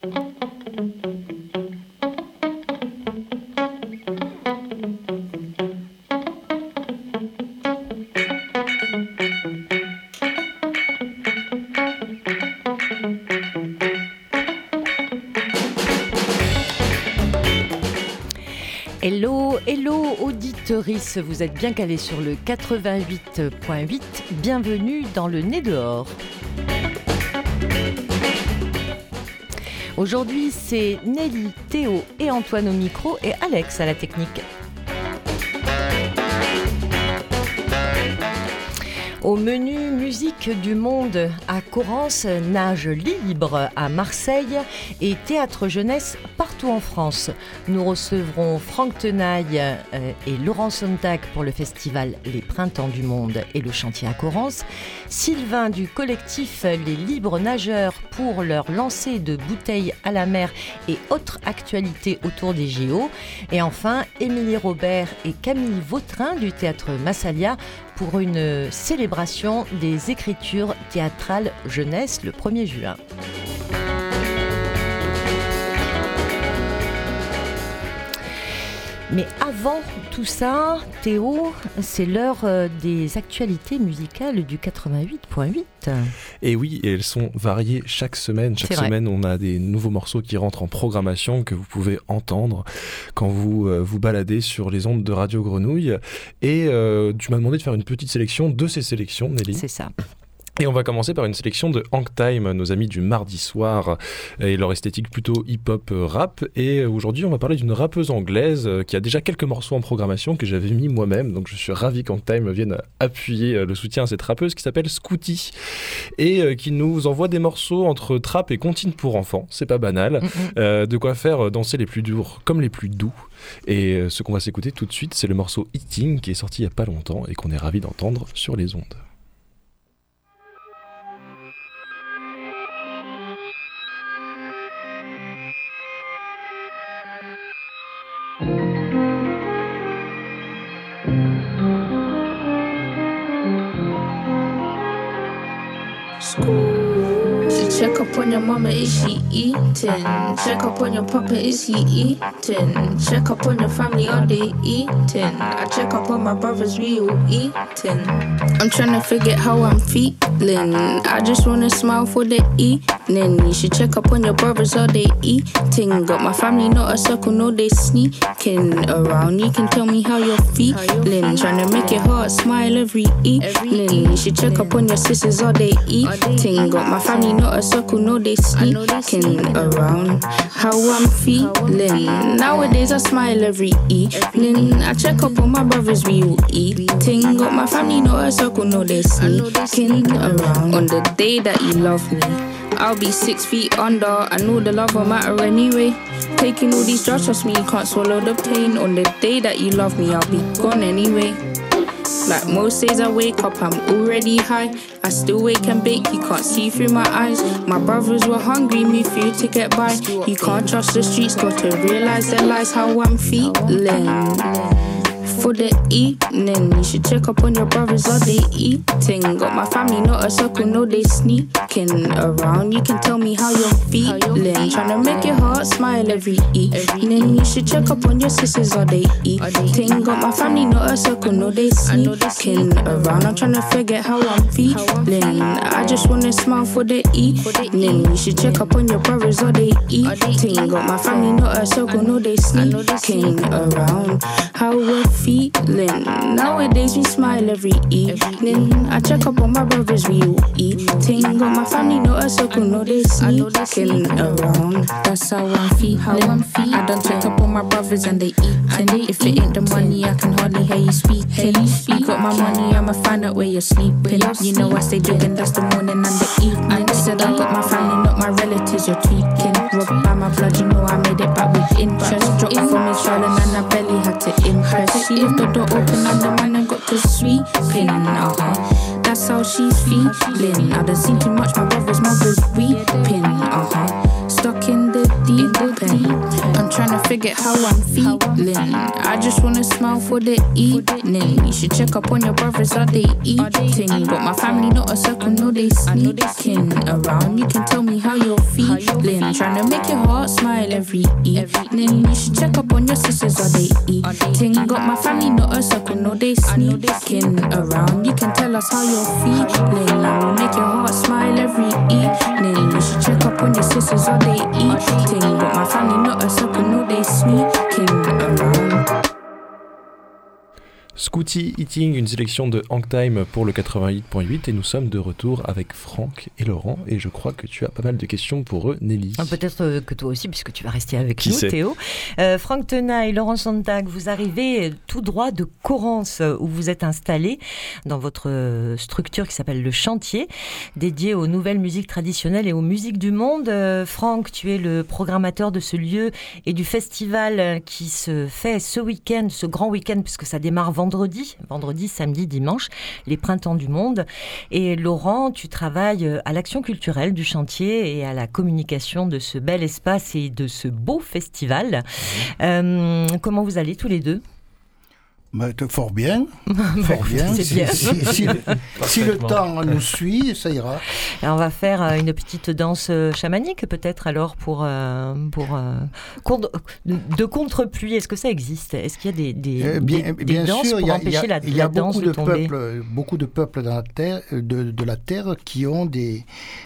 Hello, hello auditeurice, vous êtes bien calé sur le 88.8, bienvenue dans le nez dehors. Aujourd'hui, c'est Nelly, Théo et Antoine au micro et Alex à la technique. Au menu musique du monde à Corrence, nage libre à Marseille et théâtre jeunesse partout en France. Nous recevrons Franck Tenaille euh, et Laurent Sontag pour le festival Les Printemps du Monde et le chantier à Corrence. Sylvain du collectif Les Libres Nageurs pour leur lancer de bouteilles à la mer et autres actualités autour des JO. Et enfin, Émilie Robert et Camille Vautrin du théâtre Massalia pour une célébration des écritures théâtrales jeunesse le 1er juin. Mais avant tout ça, Théo, c'est l'heure euh, des actualités musicales du 88.8. Et oui, elles sont variées chaque semaine. Chaque semaine, on a des nouveaux morceaux qui rentrent en programmation que vous pouvez entendre quand vous euh, vous baladez sur les ondes de Radio Grenouille. Et euh, tu m'as demandé de faire une petite sélection de ces sélections, Nelly. C'est ça. Et on va commencer par une sélection de Hank Time, nos amis du mardi soir, et leur esthétique plutôt hip-hop rap. Et aujourd'hui, on va parler d'une rappeuse anglaise euh, qui a déjà quelques morceaux en programmation que j'avais mis moi-même. Donc je suis ravi qu'Hank Time vienne appuyer euh, le soutien à cette rappeuse qui s'appelle Scooty et euh, qui nous envoie des morceaux entre trap et comptine pour enfants. C'est pas banal. de quoi faire danser les plus durs comme les plus doux. Et ce qu'on va s'écouter tout de suite, c'est le morceau Eating qui est sorti il y a pas longtemps et qu'on est ravi d'entendre sur les ondes. On your mama, is she eating? Check up on your papa, is he eating? Check up on your family, are they eating? I check up on my brothers, we all eating. I'm trying to figure how I'm feeling. I just wanna smile for the evening. You should check up on your brothers, are they eating? Got my family, not a circle, no, they sneaking around. You can tell me how you're feeling. Trying to make your heart smile every evening. You should check up on your sisters, are they eating? Got my family, not a circle, no, they sneaking around. How I'm feeling. Nowadays, I smile every evening. I check up on my brothers, we all eating. Got my family, no, a circle, no, they sneaking around. On the day that you love me. I'll be six feet under. I know the love will matter anyway. Taking all these drugs, trust me, you can't swallow the pain. On the day that you love me, I'll be gone anyway. Like most days I wake up, I'm already high. I still wake and bake, you can't see through my eyes. My brothers were hungry, me food to get by. You can't trust the streets, got to realize the lies, how I'm feeling for the evening. You should check up on your brothers, are they eating? Got my family, not a circle, no, they sneaking around. You can tell me how you're feeling. Trying to make your heart smile every evening. You should check up on your sisters, are they eating? Got my family, not a circle, no, they sneaking around. I'm trying to figure how I'm feeling. I just wanna smile for the evening. You should check up on your brothers, are they eating? Got my family, not a circle, no, they sneaking around. How we're feeling. Nowadays we smile every evening. I check up on my brothers, we all eating. Got my family, no a circle, no they sneaking around. That's how I'm feeling. How I'm feeling. I done check up on my brothers and they eat. eating. If it ain't the money, I can hardly hear you speaking. You got my money, I'ma find out where you're sleeping. You know I stay drinking, that's the morning and the evening. I Said I got my family, not my relatives, you're tweaking. Robbed by my blood, you know I made it back with interest. Dropped from me, swallowing and I barely had to impress. She left the door open and the man I got to sweeping. Uh-huh. That's how she's feeling. I done seen too much, my brother's mother's weeping. Uh-huh. Stuck in the deep. I'm trying to figure how I'm feeling. I just wanna smile for the evening. You should check up on your brothers, are they eating? Got my family not a circle, no they sneaking around. You can tell me how you're feeling. Trying to make your heart smile every evening. You should check up on your sisters, are they eating? Got my family not a circle, no they sneaking around. You can tell us how you're feeling. I will make your heart smile every evening. You should check up on your sisters, are they eating? Got my family not a circle, no they sneaking. Scooty Eating, une sélection de Hang Time pour le 88.8 et nous sommes de retour avec Franck et Laurent et je crois que tu as pas mal de questions pour eux, Nelly. Ah, Peut-être euh, que toi aussi, puisque tu vas rester avec Qui nous, sait Théo. Euh, Franck Tenaille, Laurent Sontag, vous arrivez tout droit de Corrence, où vous êtes installé dans votre euh, structure qui s'appelle Le Chantier, dédiée aux nouvelles musiques traditionnelles et aux musiques du monde. Euh, Franck, tu es le programmateur de ce lieu et du festival euh, qui se fait ce week-end, ce grand week-end, puisque ça démarre vendredi, vendredi, samedi, dimanche, les printemps du monde. Et Laurent, tu travailles euh, à l'action culturelle du chantier et à la communication de ce bel espace et de ce beau festival. Euh, comment vous allez tous les deux? Bah, fort bien, fort bien. Si, bien. si- si le, si le Parfaitement. temps nous suit, ça ira. Et on va faire euh, une petite danse euh, chamanique peut-être alors pour, euh, pour euh, contre- de contre-pluie. Est-ce que ça existe? Est-ce qu'il y a des, des, bien, des- des bien danses sûr, il pour y a, il y a- empêcher la, la danse beaucoup de de tomber? peuples, beaucoup de peuples dans la terre, de, de la terre qui ont des,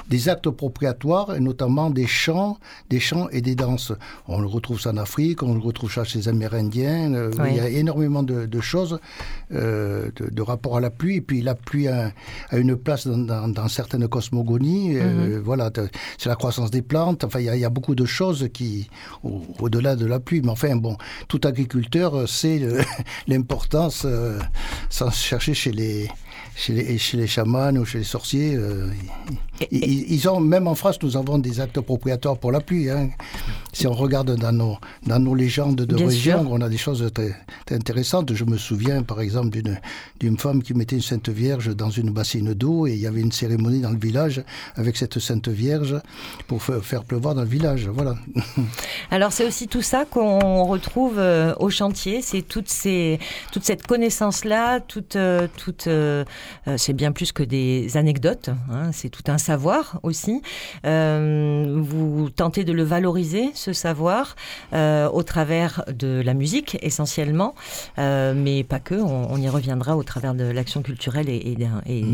des actes appropriatoires, et notamment des chants, des chants et des danses. On le retrouve ça en Afrique, on le retrouve ça chez les Amérindiens. Oui. Il y a énormément de, de choses, euh, de, de rapport à la pluie. Et puis la pluie a, a une place dans, dans- dans certaines cosmogonies. euh, voilà, de- c'est la croissance des plantes. Enfin, il y a, il y a beaucoup de choses qui, au- au-delà de la pluie. Mais enfin, bon, tout agriculteur sait euh, l'importance, sans chercher chez les, chez les, chez les chamans ou chez les sorciers. ils, ont, même en France, nous avons des actes appropriatoires pour la pluie. hein. Si on regarde dans nos, dans nos légendes de Bien région, sûr. on a des choses très, très intéressantes. Je me souviens, par exemple, d'une, femme qui mettait une Sainte Vierge dans une bassine d'eau et il y avait une cérémonie dans le village avec cette Sainte Vierge pour fa- faire pleuvoir dans le village. Voilà. Alors c'est aussi tout ça qu'on retrouve euh, au chantier, c'est ces, toute cette connaissance-là, toute, toute, euh, euh, c'est bien plus que des anecdotes, hein, c'est tout un savoir aussi. Euh, vous tentez de le valoriser, ce savoir, euh, au travers de la musique essentiellement, euh, mais pas que, on, on y reviendra au travers de l'action culturelle et, et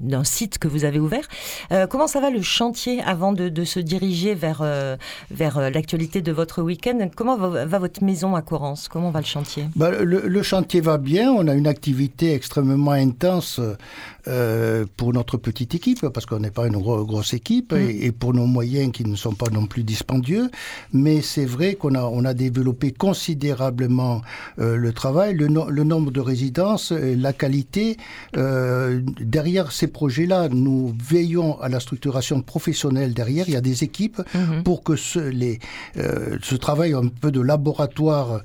d'un, site que vous avez ouvert. Comment ça va le chantier avant de, de se diriger vers, vers l'actualité de votre week-end? Comment va, va votre maison à Corrence? Comment va le chantier? Bah, le, le chantier va bien. On a une activité extrêmement intense euh, pour notre petite équipe, parce qu'on n'est pas une gro- grosse équipe, et, et pour nos moyens qui ne sont pas non plus dispendieux. Mais c'est vrai qu'on a, on a développé considérablement euh, le travail, le, no- le nombre de résidences, euh, la qualité. Euh, derrière ces projets-là, nous veillons à la structuration professionnelle derrière. Il y a des équipes pour que ce, les, ce travail un peu de laboratoire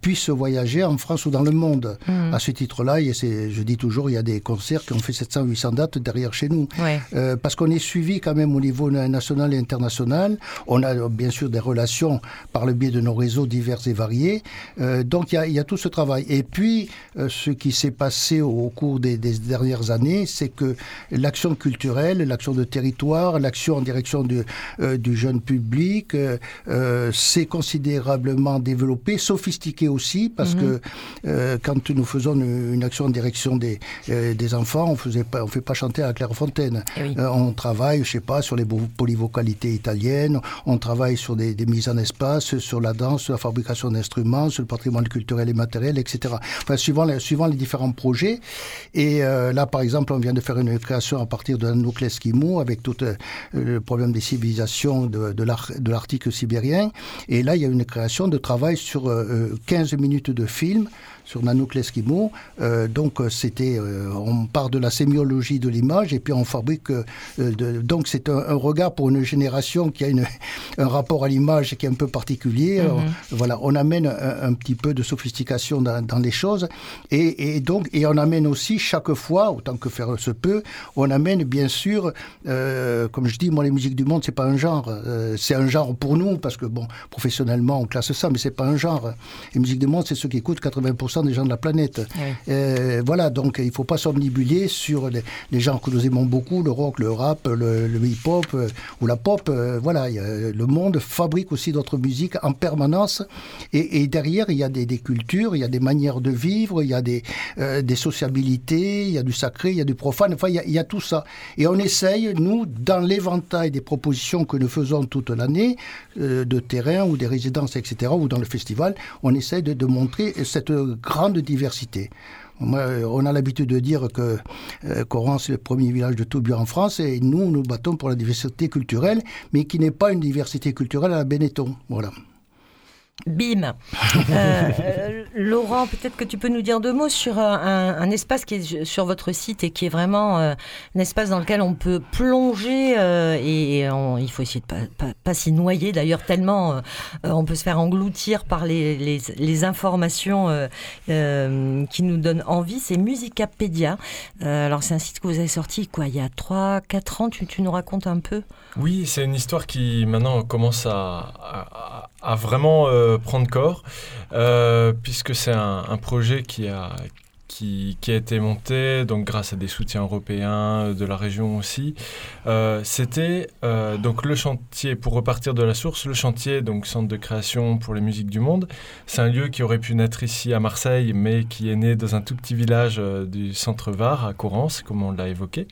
puisse voyager en France ou dans le monde. À ce titre-là, je dis toujours, il y a des concerts qui ont fait 700-800 dates derrière chez nous. Ouais. Euh, parce qu'on est suivi quand même au niveau na- national et international. On a bien sûr des relations par le biais de nos réseaux divers et variés. Euh, donc il y, a, il y a tout ce travail. Et puis, euh, ce qui s'est passé au, au cours des, des dernières années, c'est que l'action culturelle, l'action de territoire, l'action en direction du, du jeune public s'est considérablement développée, sophistiquée aussi, parce que euh, quand nous faisons une, une action en direction des, des enfants, on faisait pas, on fait pas chanter à Clairefontaine. Eh oui. Euh, on travaille, je sais pas, sur les polyvocalités italiennes, on travaille sur des, des mises en espace, sur la danse, sur la fabrication d'instruments, sur le patrimoine culturel et matériel, etc. Enfin, suivant les, suivant les différents projets. Et euh, là, par exemple, on vient de faire une création à partir de Eskimo avec tout euh, le problème des civilisations de, de l'Ar- de l'Arctique sibérien. Et là, il y a une création de travail sur euh, euh, 15 minutes de film sur Nanook l'Esquimau. Euh, donc c'était, euh, on part de la sémiologie de l'image et puis on fabrique. euh, de- donc c'est un, un regard pour une génération qui a une, un rapport à l'image qui est un peu particulier. Mhm. On- Voilà, on amène un, un petit peu de sophistication dans, dans les choses et, et donc et on amène aussi chaque fois, autant que faire se peut, on amène bien sûr, euh, comme je dis, moi les musiques du monde c'est pas un genre, euh, c'est un genre pour nous parce que bon professionnellement on classe ça, mais c'est pas un genre. Les musiques du monde c'est ceux qui écoutent 80% des gens de la planète. Euh, voilà, donc il faut pas s'omnibuler sur les, les genres que nous aimons beaucoup, le rock, le rap, le, hip-hop euh, ou la pop. euh, voilà, le monde fabrique aussi d'autres musiques en permanence. Et, derrière, il y a des, cultures, il y a des manières de vivre, il y a des, euh, sociabilités, il y a du sacré, il y a du profane. Enfin, il y a, tout ça. Et on essaye, nous, dans l'éventail des propositions que nous faisons toute l'année, de terrain ou des résidences, etc., ou dans le festival, on essaye de, de montrer cette grande diversité. Euh, on a l'habitude de dire que euh, Coran, c'est le premier village de tout bio en France, et nous, nous battons pour la diversité culturelle, mais qui n'est pas une diversité culturelle à la Benetton. Voilà. Bim. Euh, euh, Laurent, peut-être que tu peux nous dire deux mots sur euh, un, un espace qui est sur votre site et qui est vraiment euh, un espace dans lequel on peut plonger euh, et, on- il faut essayer de pas, pas, pas s'y noyer d'ailleurs tellement on peut se faire engloutir par les, les, les informations euh, euh, qui nous donnent envie. C'est Musicapédia. Euh, alors c'est un site que vous avez sorti quoi il y a 3-4 ans. Tu, tu nous racontes un peu? Oui, c'est une histoire qui maintenant commence à, à- à vraiment euh, prendre corps, euh, puisque c'est un, projet qui a, qui, qui a été monté donc grâce à des soutiens européens, de la région aussi. Euh, C'était donc le chantier, pour repartir de la source, le chantier, donc centre de création pour les musiques du monde. C'est un lieu qui aurait pu naître ici à Marseille, mais qui est né dans un tout petit village du centre Var, à Corrence, comme on l'a évoqué,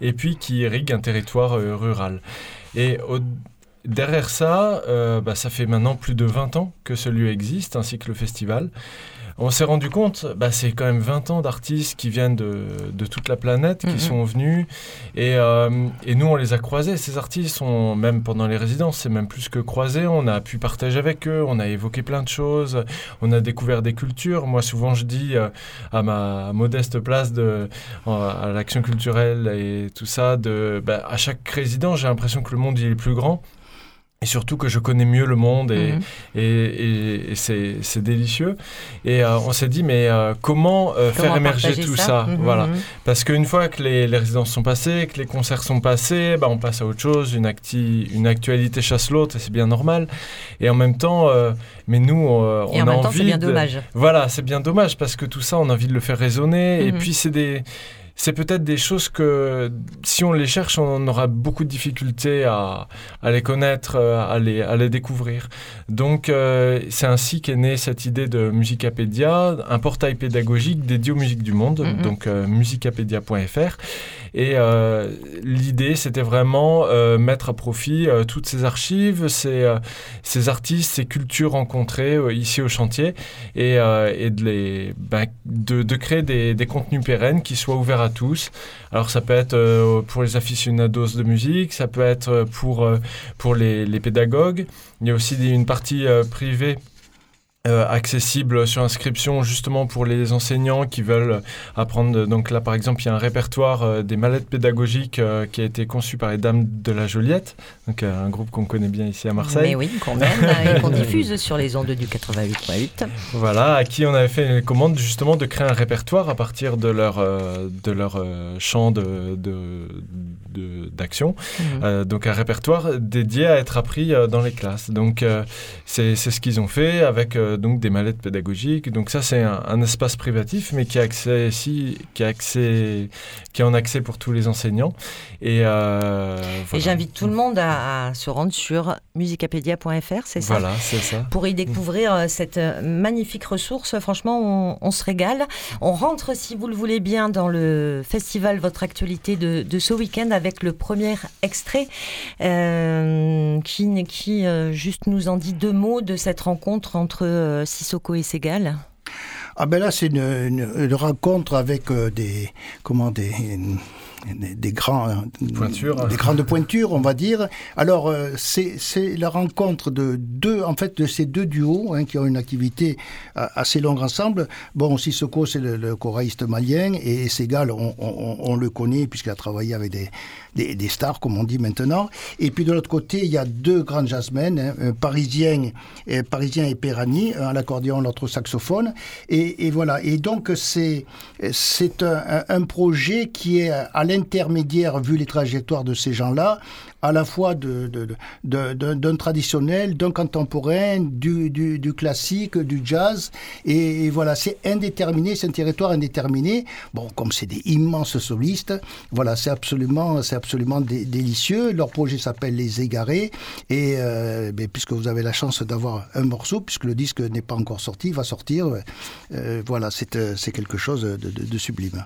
et puis qui irrigue un territoire rural. Et au- derrière ça, euh, bah, ça fait maintenant plus de 20 ans que ce lieu existe, ainsi que le festival. On s'est rendu compte, bah, c'est quand même 20 ans d'artistes qui viennent de, de toute la planète, qui Mhm. sont venus, et, euh, et nous on les a croisés. Ces artistes, sont, même pendant les résidences, c'est même plus que croisés. On a pu partager avec eux, on a évoqué plein de choses, on a découvert des cultures. Moi souvent je dis euh, à ma modeste place de, à l'action culturelle et tout ça, de, bah, à chaque résident, j'ai l'impression que le monde il est plus grand. Et surtout que je connais mieux le monde et, Mhm. et, et- et c'est délicieux. Et euh, on s'est dit, mais euh, comment, euh, faire Comment émerger partager tout ça, Mhm, Voilà. mhm. Parce qu'une fois que les, les résidences sont passées, que les concerts sont passés, bah, on passe à autre chose, une, acti, une actualité chasse l'autre, et c'est bien normal. Et en même temps, mais nous, on Et en a même temps, envie c'est bien de- dommage. voilà, c'est bien dommage parce que tout ça, on a envie de le faire résonner. Et puis, c'est des. C'est peut-être des choses que, si on les cherche, on aura beaucoup de difficultés à, à les connaître, euh, à les, à les découvrir. Donc, euh, c'est ainsi qu'est née cette idée de Musicapédia, un portail pédagogique dédié aux musiques du monde, Mhm. donc euh, musicapédia.fr. Et euh, l'idée, c'était vraiment euh, mettre à profit euh, toutes ces archives, ces, ces artistes, ces cultures rencontrées ici au chantier et, et de, les, ben, de, de créer des, des contenus pérennes qui soient ouverts à tous. Alors ça peut être pour les aficionados de musique, ça peut être pour, pour les, les pédagogues. Il y a aussi une partie privée euh, accessible sur inscription justement pour les enseignants qui veulent apprendre. Donc là, par exemple, il y a un répertoire euh, des mallettes pédagogiques euh, qui a été conçu par les Dames de la Joliette, donc un groupe qu'on connaît bien ici à Marseille. Mais oui, qu'on et qu'on diffuse sur les ondes du 88.8. Voilà, à qui on avait fait une commande justement de créer un répertoire à partir de leur, de leur champ de, de- d'action. Mhm. Donc un répertoire dédié à être appris dans les classes. Donc c'est, c'est ce qu'ils ont fait avec euh, donc des mallettes pédagogiques. Donc ça c'est un, un espace privatif mais qui est accès ici, qui est accès, qui est en accès pour tous les enseignants. Et, euh, Et j'invite tout le monde à, à se rendre sur musicapédia.fr, c'est ça? Voilà, c'est ça. pour y découvrir euh, cette magnifique ressource. Franchement, on, on se régale. On rentre, si vous le voulez bien, dans le festival Votre Actualité de, de ce week-end avec le premier extrait euh, qui, qui juste nous en dit deux mots de cette rencontre entre euh, Sissoko et Segal? Ah ben là, c'est une, une- une rencontre avec euh, des, comment des, des, grands, Pointures. des grandes pointures, on va dire. Alors, euh, c'est la rencontre de deux, en fait, de ces deux duos hein, qui ont une activité euh, assez longue ensemble. Bon, Sissoko, c'est le, le choraïste malien, et Segal, on, on, on le connaît puisqu'il a travaillé avec des, des, des, stars, comme on dit maintenant. Et puis de l'autre côté, il y a deux grands jazzmen, hein, un parisien, et, parisien et Perani, un à l'accordéon, l'autre au saxophone. Et, et, voilà. Et donc, c'est c'est un, un projet qui est à l'intermédiaire, vu les trajectoires de ces gens-là, à la fois d'un traditionnel, d'un contemporain, du, classique, du jazz. Et, voilà, c'est indéterminé, c'est un territoire indéterminé. Bon, comme c'est des immenses solistes, voilà, c'est absolument, c'est absolument dé délicieux. Leur projet s'appelle Les Égarés. Et euh, ben, puisque vous avez la chance d'avoir un morceau, puisque le disque n'est pas encore sorti, il va sortir. Euh, voilà, c'est quelque chose de sublime.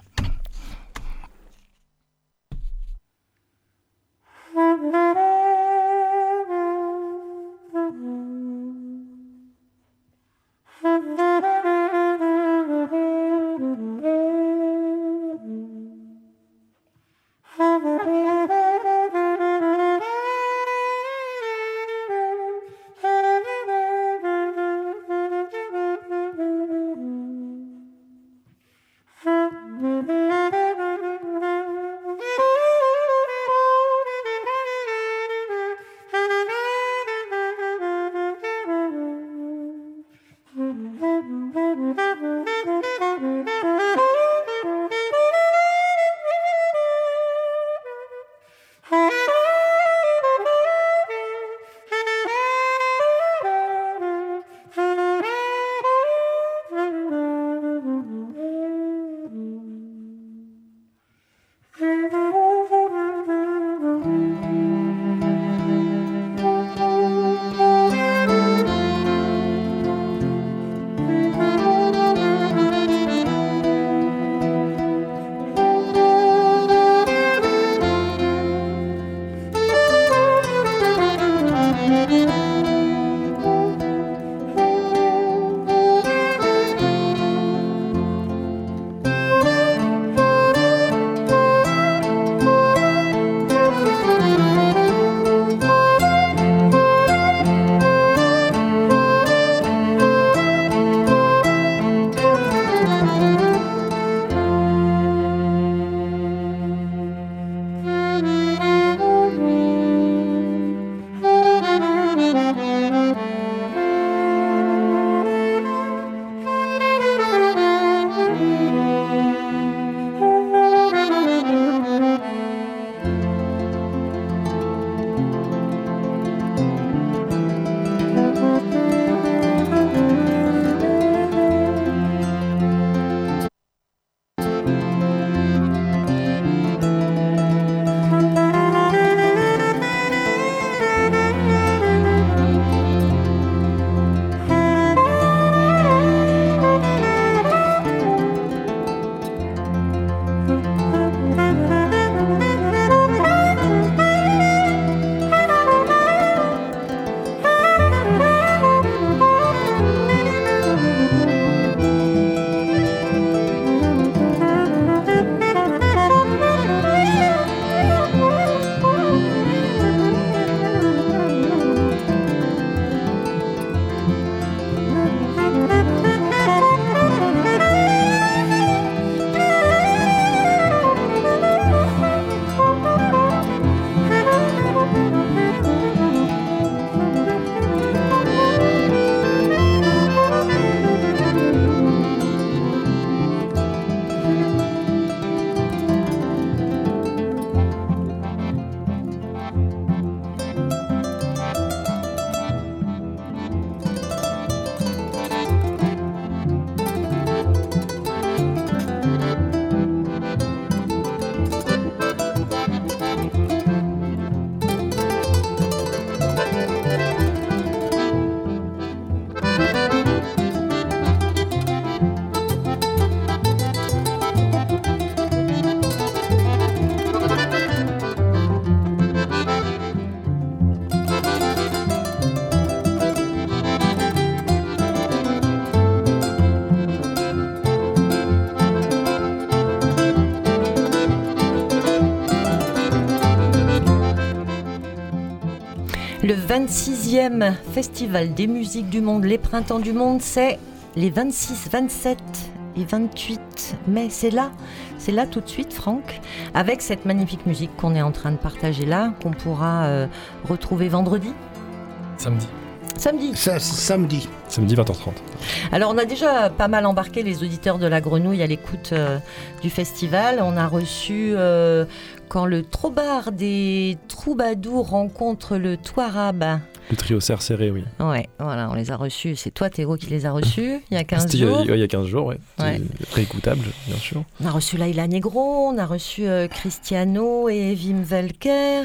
26e Festival des musiques du monde, les printemps du monde, c'est les 26, 27 et 28 mai. C'est là, c'est là tout de suite, Franck, avec cette magnifique musique qu'on est en train de partager là, qu'on pourra euh, retrouver vendredi. Samedi. Samedi. Samedi. Samedi 20h30. Alors on a déjà pas mal embarqué les auditeurs de la grenouille à l'écoute euh, du festival. On a reçu euh, quand le trobard des troubadours rencontre le touarab. Le trio serré, oui. Ouais, voilà, on les a reçus. C'est toi, Théo, qui les a reçus il y a 15 C'était il y a- jours. ouais, il y a 15 jours, ouais. Ouais. Réécoutable, bien sûr. On a reçu Laila Negro, on a reçu euh, Cristiano et Wim Welker.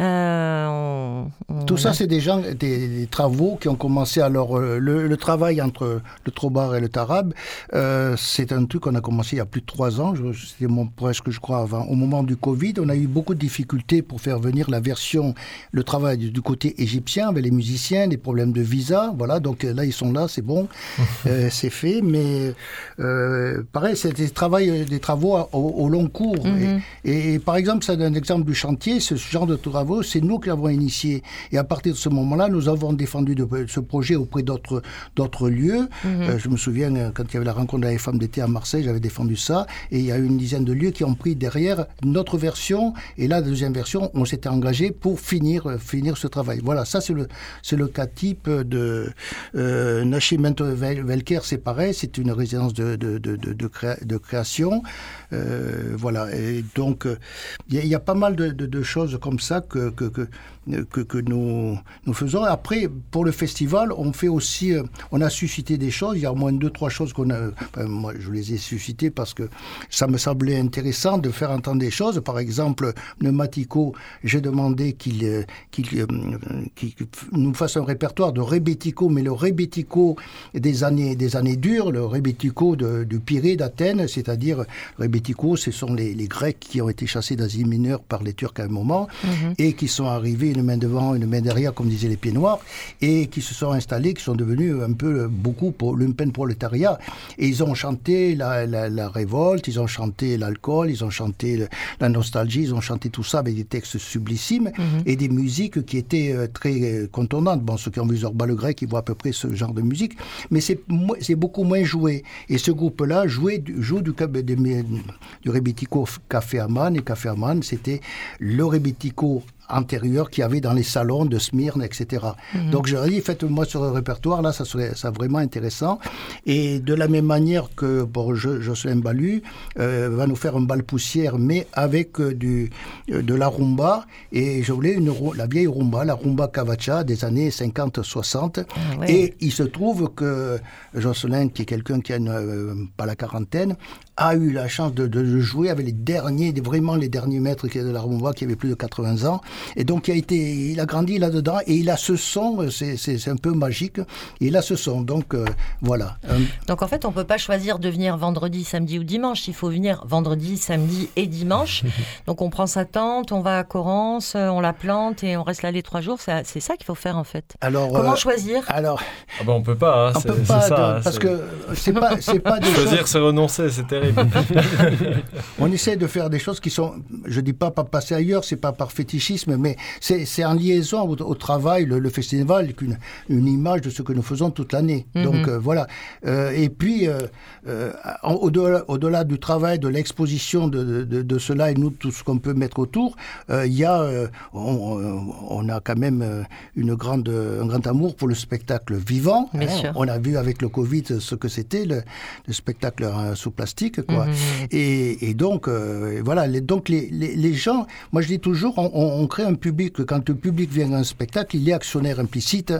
Euh, on- on Tout ça, a- c'est des gens, des, des travaux qui ont commencé. Alors, euh, le, le travail entre le Trobar et le Tarab, euh, c'est un truc qu'on a commencé il y a plus de trois ans. C'était mon, presque, je crois, avant. Au moment du Covid, on a eu beaucoup de difficultés pour faire venir la version, le travail du, du côté égyptien avec les musiciens, des problèmes de visa. Voilà, donc euh, là, ils sont là, c'est bon, euh, c'est fait. Mais euh, pareil, c'est des, travail- des travaux au, au long cours. Mhm. Et, et par exemple, ça donne un exemple du chantier. Ce genre de travaux, c'est nous qui l'avons initié. Et à partir de ce moment-là, nous avons défendu de- ce projet auprès d'autres lieux. Mhm. Euh, je me souviens, quand il y avait la rencontre des femmes d'été à Marseille, j'avais défendu ça. Et il y a eu une dizaine de lieux qui ont pris derrière notre version. Et là, la deuxième version, on s'était engagé pour finir, finir ce travail. Voilà, ça, c'est le, c'est le cas type de euh, Nascimento Vel- Velker, c'est pareil. C'est une résidence de, de, de, de, de créa- de création. Euh, voilà. Et donc, il y, a- pas mal de, choses comme ça que, que, que, nous, nous faisons. Après, pour le festival, on fait aussi, euh, on a suscité des choses. Il y a au moins deux, trois choses qu'on a. moi, je les ai suscitées parce que ça me semblait intéressant de faire entendre des choses. Par exemple, Pneumatico, j'ai demandé qu'il euh, qu'il qu'il nous fasse un répertoire de rebético, mais le rebético des années, des années dures, le rebético de, du Pirée d'Athènes, c'est-à-dire le rebético, ce sont les, les Grecs qui ont été chassés d'Asie mineure par les Turcs à un moment et qui sont arrivés une main devant, une main derrière, comme disaient les pieds noirs, et qui se sont installés, qui sont devenus un peu beaucoup pour lumpen prolétariat. Et ils ont chanté la, la, la révolte, ils ont chanté l'alcool, ils ont chanté le- la nostalgie, ils ont chanté tout ça avec des textes sublissimes et des musiques qui étaient euh, très contondantes. Bon, ceux qui ont vu Zorba le grec, ils voient à peu près ce genre de musique, mais c'est beaucoup moins joué. Et ce groupe-là jouait joue du, du rebético Café et Café c'était le rebético antérieur qu'il y avait dans les salons de Smyrne, etc. Donc je leur ai dit, faites-moi sur le répertoire, là, ça serait ça vraiment intéressant. Et de la même manière que bon, Jo- Jocelyn Balu euh, va nous faire un bal poussière, mais avec euh, du, euh, de la rumba. Et je voulais une, la vieille rumba, la rumba cavacha des années 50-60. Ah ouais. Et il se trouve que Jocelyn, qui est quelqu'un qui a une, pas la quarantaine, a eu la chance de, de jouer avec les derniers, vraiment les derniers maîtres de la rumba qui avaient plus de 80 ans. Et donc il a été, il a grandi là-dedans et il a ce son, euh, c'est- un peu magique. Et il a ce son, donc euh, voilà. Un- Donc en fait, on peut pas choisir de venir vendredi, samedi ou dimanche. Il faut venir vendredi, samedi et dimanche. Donc on prend sa tente, on va à Corrence, euh, on la plante et on reste là les trois jours. C'est ça qu'il faut faire en fait. alors, Comment euh, choisir? alors, Ah bah on peut pas, hein, on peut pas, ça. de- parce c'est- que c'est pas, c'est pas des choses. Choisir, c'est renoncer, c'est terrible. On essaie de faire des choses qui sont, je dis pas pas passer ailleurs, c'est pas par fétichisme, mais c'est en liaison au, au travail, le, le festival, qu'une une image de ce que nous faisons toute l'année. Donc euh, voilà. Euh, et puis euh, au-delà au-delà du travail, de l'exposition de, de, de cela et nous tout ce qu'on peut mettre autour, il y a, on, on a quand même une grande, un grand amour pour le spectacle vivant. Sûr. On a vu avec le Covid ce que c'était le, le spectacle euh, sous plastique, quoi. Et, et donc, voilà, les, donc les, les, les gens, moi je dis toujours, on crée un public, quand le public vient à un spectacle, il est actionnaire implicite,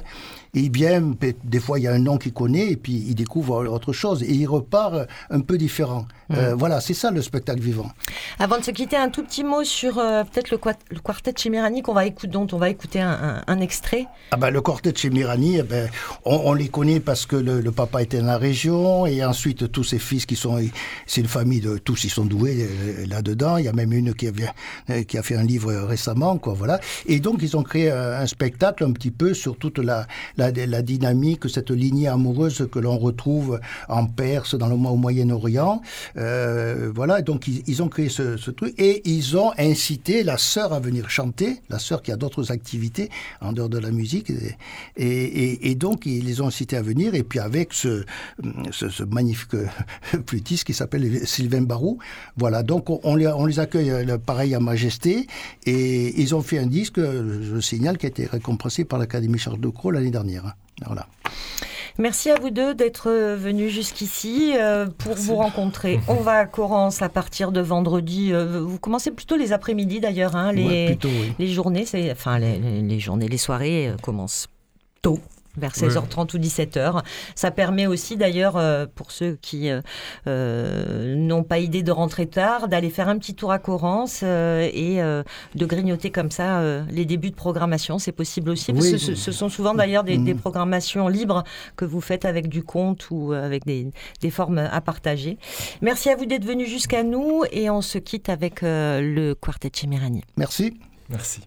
et peut- des fois il y a un nom qu'il connaît, et puis il découvre autre chose, et il repart un peu différent. Euh, voilà, c'est ça le spectacle vivant. Avant de se quitter, un tout petit mot sur euh, peut-être le, le quartet Chimirani qu'on va écouter, dont on va écouter un, un- un extrait. Ah ben, le quartet de chez Mirani, eh ben, on, on les connaît parce que le, le papa était dans la région et ensuite tous ses fils qui sont, c'est une famille de tous, ils sont doués euh, là-dedans. Il y a même une qui a, qui a fait un livre récemment, quoi, voilà. Et donc ils ont créé un, un spectacle un petit peu sur toute la, la, la dynamique, cette lignée amoureuse que l'on retrouve en Perse, dans le au Moyen-Orient. Euh, voilà, donc ils, ont créé ce, truc et ils ont incité la sœur à venir chanter, la sœur qui a d'autres activités en dehors de la musique, et, donc ils les ont incités à venir. Et puis avec ce, magnifique flûtiste qui s'appelle Sylvain Barou, voilà, donc on, les, accueille euh, pareil à majesté et ils ont fait un disque, je signale, qui a été récompensé par l'Académie Charles de Crau l'année dernière. Voilà. Merci à vous deux d'être venus jusqu'ici euh, pour Merci. vous rencontrer. On va à Corrence à partir de vendredi. Euh, vous commencez plutôt les après-midi d'ailleurs. Hein, les, ouais, plutôt, oui. les journées, c'est enfin les, les, journées, les soirées euh, commencent tôt vers 16h30 oui. ou 17h. Ça permet aussi d'ailleurs euh, pour ceux qui euh, euh, n'ont pas idée de rentrer tard, d'aller faire un petit tour à Corrence euh, et de grignoter comme ça les débuts de programmation. C'est possible aussi parce oui, que ce, ce, sont souvent d'ailleurs des, mmh. des, programmations libres que vous faites avec du compte ou avec des, des formes à partager. Merci à vous d'être venus jusqu'à nous et on se quitte avec le quartet Chimirani. Merci. Merci.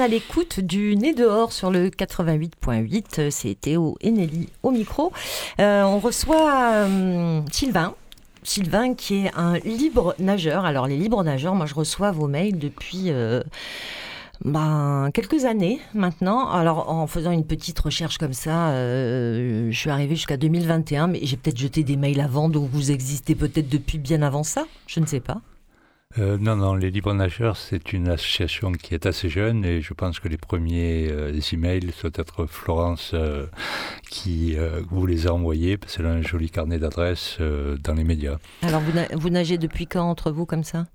À l'écoute du Nez dehors sur le 88.8. C'est Théo Enelli au micro. Euh, on reçoit euh, Sylvain. Sylvain qui est un libre nageur. Alors les libres nageurs, moi je reçois vos mails depuis... Euh, ben, quelques années maintenant. Alors, en faisant une petite recherche comme ça, euh, je suis arrivée jusqu'à 2021, mais j'ai peut-être jeté des mails avant, donc vous existez peut-être depuis bien avant ça? Je ne sais pas. Euh, non, non, les Libres Nageurs, c'est une association qui est assez jeune et je pense que les premiers euh, emails doivent être Florence euh, qui vous les a envoyés, parce qu'elle a un joli carnet d'adresses dans les médias. Alors, vous, na vous, nagez depuis quand entre vous comme ça?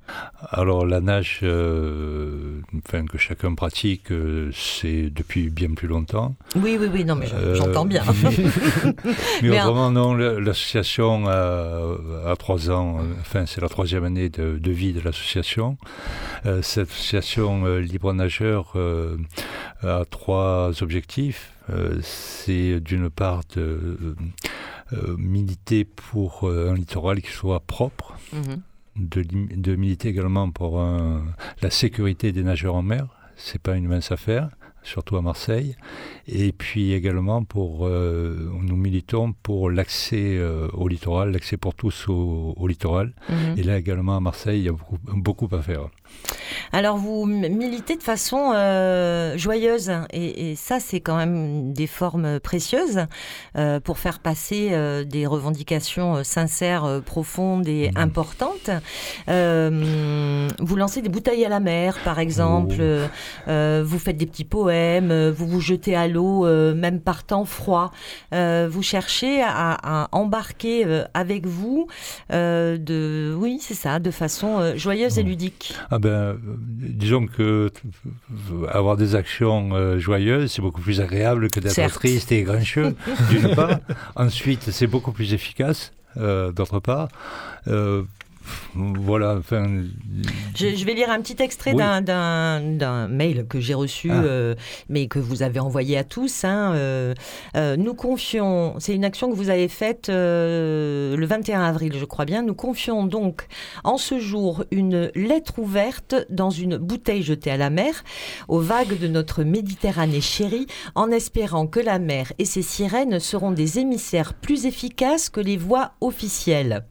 Alors, la nage enfin, que chacun pratique, c'est depuis bien plus longtemps. Oui, oui, oui, non, mais j'entends bien. mais, mais autrement, non, l'association a, a, trois ans, enfin, c'est la troisième année de, de vie de l'association. Euh, cette association euh, libre nageur euh, a trois objectifs. C'est d'une part de militer pour un littoral qui soit propre. -hmm. De, de, militer également pour un, la sécurité des nageurs en mer. C'est pas une mince affaire surtout à Marseille. Et puis également, pour, euh, nous militons pour l'accès euh, au littoral, l'accès pour tous au, littoral. Mhm. Et là également à Marseille, il y a beaucoup, beaucoup à faire. Alors vous militez de façon euh, joyeuse et, ça c'est quand même des formes précieuses euh, pour faire passer euh, des revendications sincères, profondes et mmh. importantes. vous lancez des bouteilles à la mer par exemple, oh. vous faites des petits poèmes, vous vous jetez à l'eau même par temps froid. vous cherchez à, embarquer avec vous de, oui c'est ça, de façon joyeuse et ludique. Ah ben, disons que avoir des actions euh, joyeuses, c'est beaucoup plus agréable que d'être triste et grincheux, d'une part. Ensuite, c'est beaucoup plus efficace, euh, d'autre part. Euh, voilà, enfin. Je, vais lire un petit extrait d'un mail que j'ai reçu, ah. euh, mais que vous avez envoyé à tous. Hein, euh, euh, nous confions, c'est une action que vous avez faite le 21 avril, je crois bien. Nous confions donc en ce jour une lettre ouverte dans une bouteille jetée à la mer, aux vagues de notre Méditerranée chérie, en espérant que la mer et ses sirènes seront des émissaires plus efficaces que les voies officielles.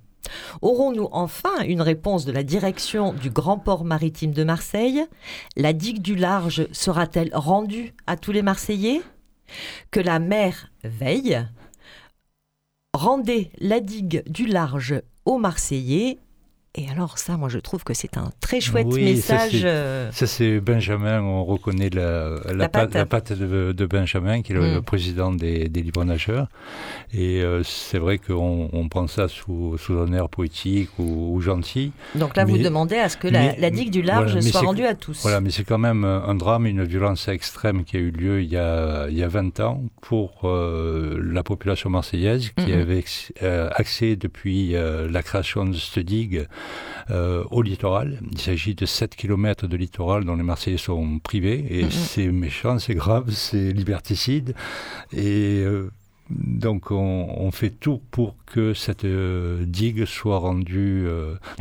Aurons-nous enfin une réponse de la direction du grand port maritime de Marseille? La digue du large sera-t-elle rendue à tous les Marseillais? Que la mer veille? Rendez la digue du large aux Marseillais et alors ça, moi je trouve que c'est un très chouette message. Euh, ça c'est Benjamin, on reconnaît la, la, patte. la patte de, Benjamin, qui est le, mm. président des, des libres nageurs. Et euh, c'est vrai qu'on on prend ça sous, sous un air poétique ou, gentil. Donc là, vous demandez à ce que la, digue du large soit rendue à tous. Voilà, mais c'est quand même un drame, une violence extrême qui a eu lieu il y a, il y a 20 ans pour euh, la population marseillaise qui avait accès depuis la création de cette digue euh, au littoral. Il s'agit de 7 km de littoral dont les Marseillais sont privés. Et c'est méchant, c'est grave, c'est liberticide. Et. Euh, donc on, fait tout pour que cette euh, digue soit rendue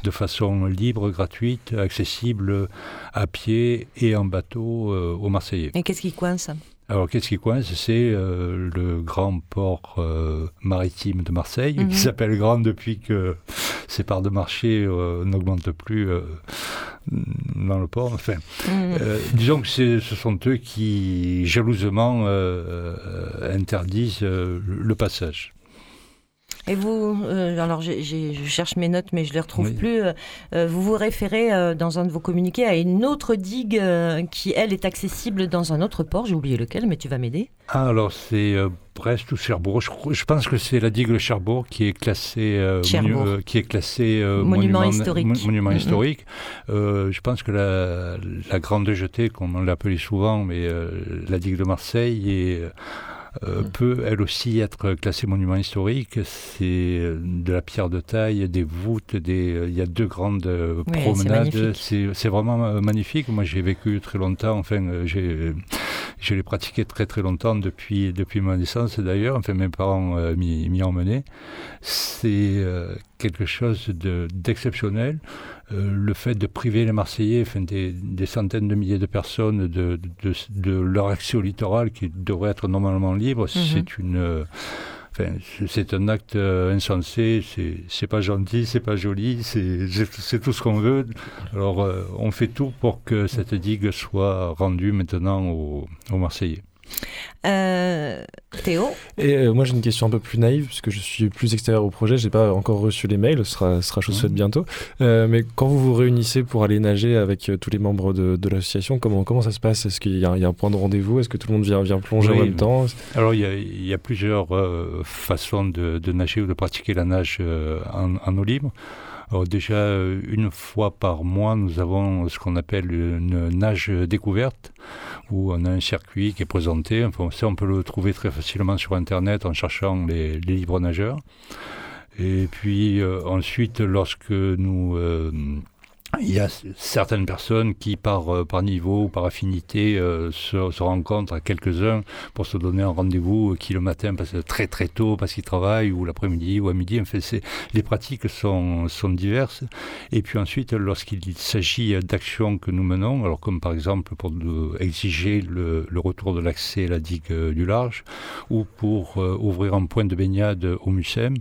de façon libre, gratuite, accessible à pied et en bateau aux Marseillais. Et qu'est-ce qui coince? Alors, qu'est-ce qui coince? C'est euh, le grand port euh, maritime de Marseille, qui mhm. s'appelle grand depuis que ses parts de marché euh, n'augmentent plus dans le port. Enfin, mhm. disons que ce sont eux qui, jalousement, interdisent le passage. Et vous, euh, alors je cherche mes notes, mais je ne les retrouve plus. Euh, euh, vous vous référez dans un de vos communiqués à une autre digue qui, elle, est accessible dans un autre port. J'ai oublié lequel, mais tu vas m'aider. Ah, alors c'est Brest ou Cherbourg. Je, pense que c'est la digue de Cherbourg qui est classée, qui est classée monument, historique. monument historique. je pense que la, la grande jetée, comme on l'appelait souvent, mais la digue de Marseille est euh, peut elle aussi être classée monument historique. C'est euh, de la pierre de taille, des voûtes, des, euh, il y a deux grandes promenades. C'est vraiment magnifique. Moi, j'ai vécu très longtemps. Enfin, j'ai je l'ai pratiqué très très longtemps depuis, depuis ma naissance d'ailleurs. Enfin, mes parents m'y ont emmené. C'est quelque chose d'exceptionnel. Euh, le fait de priver les Marseillais, enfin, des, centaines de milliers de personnes, de, de, leur accès au littoral qui devrait être normalement libre, mhm. c'est une. Euh, enfin, c'est un acte euh, insensé, c'est pas gentil, c'est pas joli, c'est tout ce qu'on veut. Alors, on fait tout pour que cette digue soit rendue maintenant aux Marseillais. Euh, Théo Et euh, moi j'ai une question un peu plus naïve, puisque je suis plus extérieur au projet, j'ai pas encore reçu les mails, ce sera, sera chose faite bientôt. Euh, mais quand vous vous réunissez pour aller nager avec tous les membres de, l'association, comment, comment ça se passe? Est-ce qu'il y, a un point de rendez-vous? Est-ce que tout le monde vient, vient plonger en même temps? Alors il y a, plusieurs façons de, nager ou de pratiquer la nage en, en eau libre. Alors déjà, euh, une fois par mois, nous avons ce qu'on appelle une nage découverte, où on a un circuit qui est présenté. Enfin, ça, on peut le trouver très facilement sur Internet en cherchant les, libres nageurs. Et puis euh, ensuite, lorsque nous... Euh, il y a certaines personnes qui, par, euh, par niveau, par affinité, euh, se, se, rencontrent à quelques-uns pour se donner un rendez-vous qui le matin passe très très tôt parce qu'ils travaillent ou l'après-midi ou à midi. En fait, les pratiques sont, sont diverses. Et puis ensuite, lorsqu'il s'agit d'actions que nous menons, alors comme par exemple pour exiger le, le retour de l'accès à la digue du large, ou pour euh, ouvrir un point de baignade au MUSEM,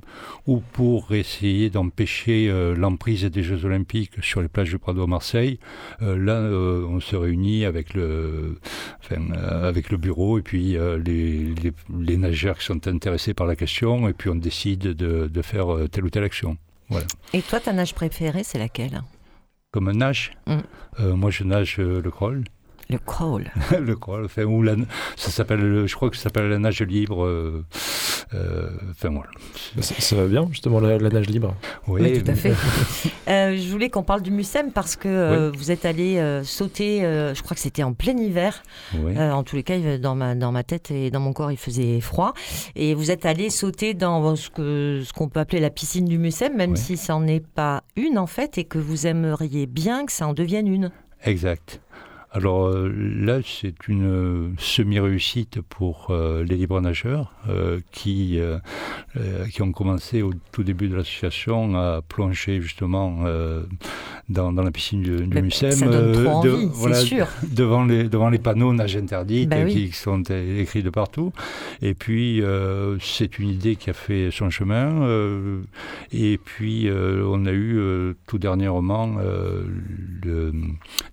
ou pour essayer d'empêcher l'emprise des Jeux Olympiques sur les plages du Prado à Marseille. Euh, là, euh, on se réunit avec le, enfin, euh, avec le bureau et puis les, les, nageurs qui sont intéressés par la question et puis on décide de, de faire telle ou telle action. Voilà. Et toi, ta nage préférée, c'est laquelle? Comme nage? Mm. Moi, je nage le crawl. Le crawl. le crawl, enfin, ou la, ça s'appelle, je crois que ça s'appelle la nage libre. Euh, euh, enfin voilà. Ça, va bien justement la, nage libre. Oui, tout à fait. euh, je voulais qu'on parle du Mucem parce que euh, vous êtes allé sauter. je crois que c'était en plein hiver. en tous les cas, dans ma dans ma tête et dans mon corps, il faisait froid. Et vous êtes allé sauter dans ce que ce qu'on peut appeler la piscine du Mucem, même si ça n'en est pas une en fait, et que vous aimeriez bien que ça en devienne une. Exact. Alors euh, là, c'est une euh, semi-réussite pour euh, les libres nageurs qui, qui ont commencé au tout début de l'association à plonger justement dans, la piscine du, du MUSEM. devant, les, devant les panneaux nage interdite bah qui, sont écrits de partout. Et puis, c'est une idée qui a fait son chemin. et puis, on a eu tout dernièrement le,